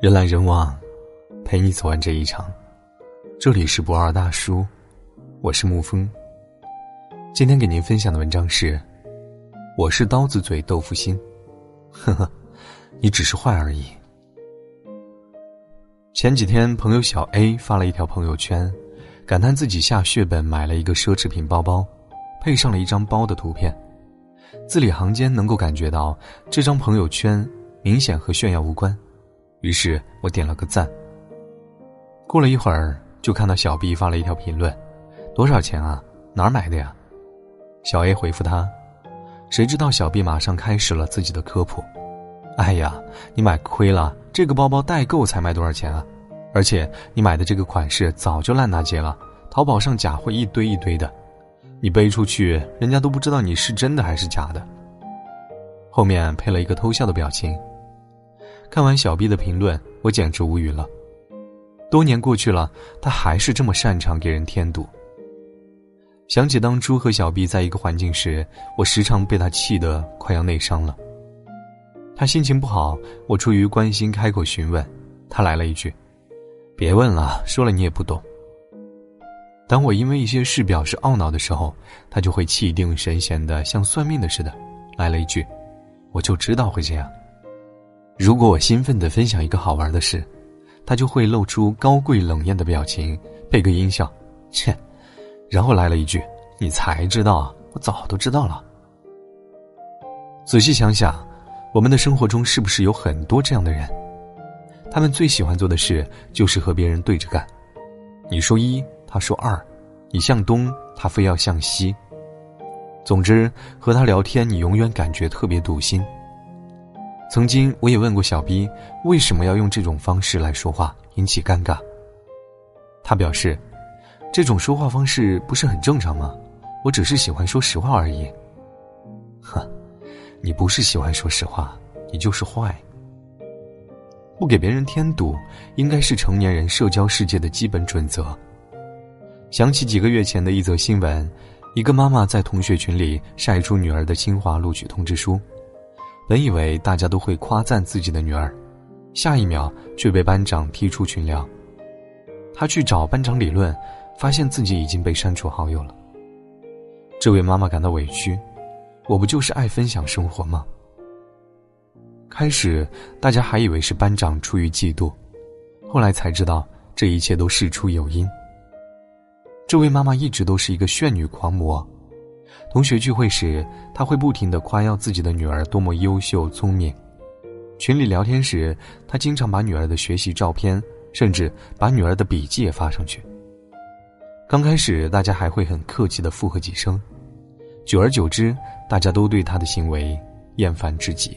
人来人往，陪你走完这一场。这里是不二大叔，我是沐风。今天给您分享的文章是：我是刀子嘴豆腐心，呵呵，你只是坏而已。前几天，朋友小 A 发了一条朋友圈，感叹自己下血本买了一个奢侈品包包，配上了一张包的图片。字里行间能够感觉到这张朋友圈明显和炫耀无关，于是我点了个赞。过了一会儿，就看到小 B 发了一条评论：“多少钱啊？哪儿买的呀？”小 A 回复他，谁知道小 B 马上开始了自己的科普：“哎呀，你买亏了，这个包包代购才卖多少钱啊？而且你买的这个款式早就烂大街了，淘宝上假货一堆一堆的。”你背出去，人家都不知道你是真的还是假的。后面配了一个偷笑的表情。看完小 B 的评论，我简直无语了。多年过去了，他还是这么擅长给人添堵。想起当初和小 B 在一个环境时，我时常被他气得快要内伤了。他心情不好，我出于关心开口询问，他来了一句：“别问了，说了你也不懂。”当我因为一些事表示懊恼的时候，他就会气定神闲的，像算命的似的，来了一句：“我就知道会这样。”如果我兴奋的分享一个好玩的事，他就会露出高贵冷艳的表情，配个音效，切，然后来了一句：“你才知道，我早都知道了。”仔细想想，我们的生活中是不是有很多这样的人？他们最喜欢做的事就是和别人对着干。你说一。他说：“二，你向东，他非要向西。总之，和他聊天，你永远感觉特别堵心。曾经，我也问过小 B，为什么要用这种方式来说话，引起尴尬。他表示，这种说话方式不是很正常吗？我只是喜欢说实话而已。呵，你不是喜欢说实话，你就是坏。不给别人添堵，应该是成年人社交世界的基本准则。”想起几个月前的一则新闻，一个妈妈在同学群里晒出女儿的清华录取通知书，本以为大家都会夸赞自己的女儿，下一秒却被班长踢出群聊。她去找班长理论，发现自己已经被删除好友了。这位妈妈感到委屈，我不就是爱分享生活吗？开始大家还以为是班长出于嫉妒，后来才知道这一切都事出有因。这位妈妈一直都是一个炫女狂魔，同学聚会时，他会不停的夸耀自己的女儿多么优秀聪明；群里聊天时，他经常把女儿的学习照片，甚至把女儿的笔记也发上去。刚开始，大家还会很客气的附和几声，久而久之，大家都对他的行为厌烦至极。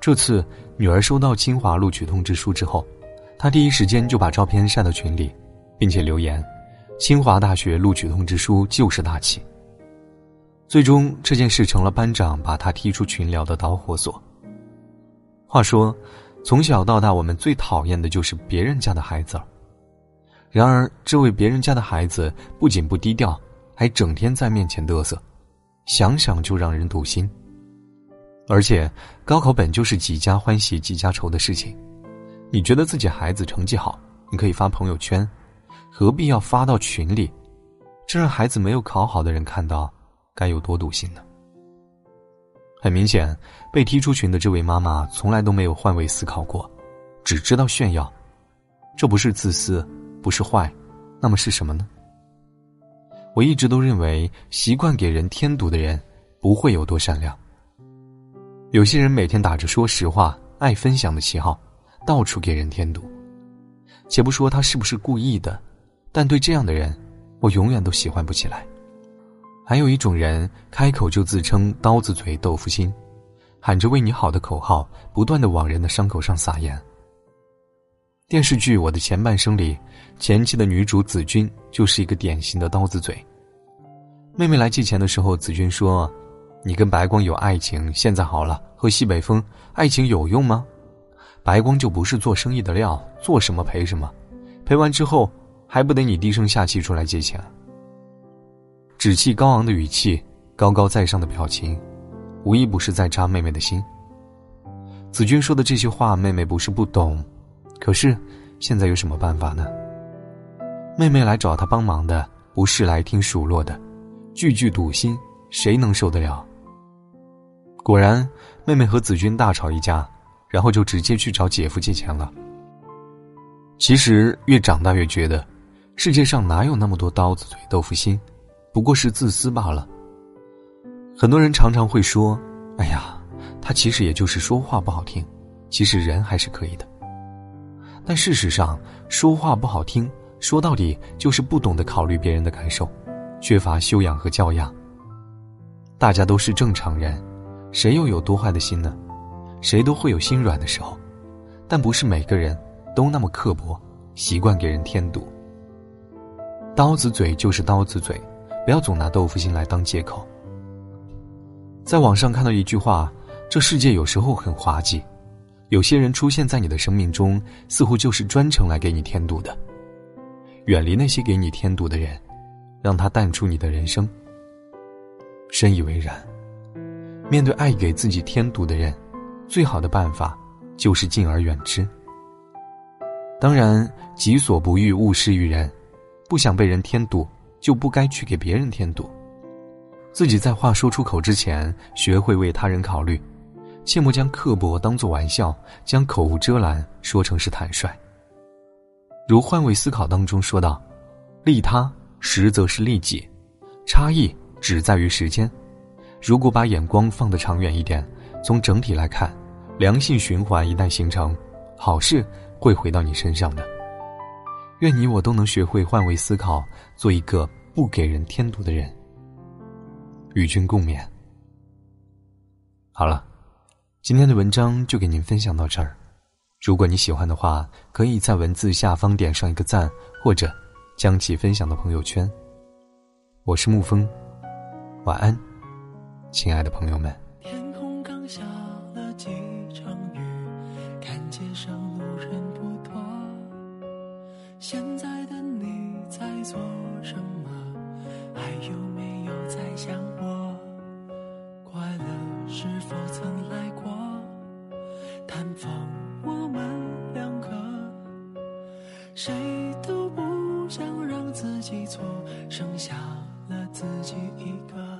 这次，女儿收到清华录取通知书之后，他第一时间就把照片晒到群里，并且留言。清华大学录取通知书就是大气。最终这件事成了班长把他踢出群聊的导火索。话说，从小到大我们最讨厌的就是别人家的孩子然而，这位别人家的孩子不仅不低调，还整天在面前嘚瑟，想想就让人堵心。而且，高考本就是几家欢喜几家愁的事情。你觉得自己孩子成绩好，你可以发朋友圈。何必要发到群里？这让孩子没有考好的人看到，该有多堵心呢？很明显，被踢出群的这位妈妈从来都没有换位思考过，只知道炫耀。这不是自私，不是坏，那么是什么呢？我一直都认为，习惯给人添堵的人，不会有多善良。有些人每天打着说实话、爱分享的旗号，到处给人添堵。且不说他是不是故意的。但对这样的人，我永远都喜欢不起来。还有一种人，开口就自称刀子嘴豆腐心，喊着为你好的口号，不断的往人的伤口上撒盐。电视剧《我的前半生》里，前期的女主子君就是一个典型的刀子嘴。妹妹来借钱的时候，子君说：“你跟白光有爱情，现在好了，喝西北风，爱情有用吗？白光就不是做生意的料，做什么赔什么，赔完之后。”还不得你低声下气出来借钱？志气高昂的语气，高高在上的表情，无一不是在扎妹妹的心。子君说的这些话，妹妹不是不懂，可是现在有什么办法呢？妹妹来找他帮忙的，不是来听数落的，句句堵心，谁能受得了？果然，妹妹和子君大吵一架，然后就直接去找姐夫借钱了。其实越长大越觉得，世界上哪有那么多刀子嘴豆腐心，不过是自私罢了。很多人常常会说：“哎呀。”他其实也就是说话不好听，其实人还是可以的。但事实上，说话不好听，说到底就是不懂得考虑别人的感受，缺乏修养和教养。大家都是正常人，谁又有多坏的心呢？谁都会有心软的时候，但不是每个人都那么刻薄，习惯给人添堵。刀子嘴就是刀子嘴，不要总拿豆腐心来当借口。在网上看到一句话。这世界有时候很滑稽，有些人出现在你的生命中，似乎就是专程来给你添堵的。远离那些给你添堵的人，让他淡出你的人生。深以为然。面对爱给自己添堵的人，最好的办法就是敬而远之。当然，己所不欲，勿施于人。不想被人添堵，就不该去给别人添堵。自己在话说出口之前，学会为他人考虑。切莫将刻薄当作玩笑，将口无遮拦说成是坦率。如换位思考当中说道：“利他实则是利己，差异只在于时间。如果把眼光放得长远一点，从整体来看，良性循环一旦形成，好事会回到你身上的。愿你我都能学会换位思考，做一个不给人添堵的人。与君共勉。好了。今天的文章就给您分享到这儿，如果你喜欢的话，可以在文字下方点上一个赞，或者将其分享到朋友圈。我是沐风，晚安，亲爱的朋友们。天空刚下了几场雨，看街上路人。现在的你在做什么？还有没有在想我？快乐是否曾来过？探访我们两个，谁都不想让自己错，剩下了自己一个。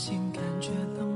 心感觉冷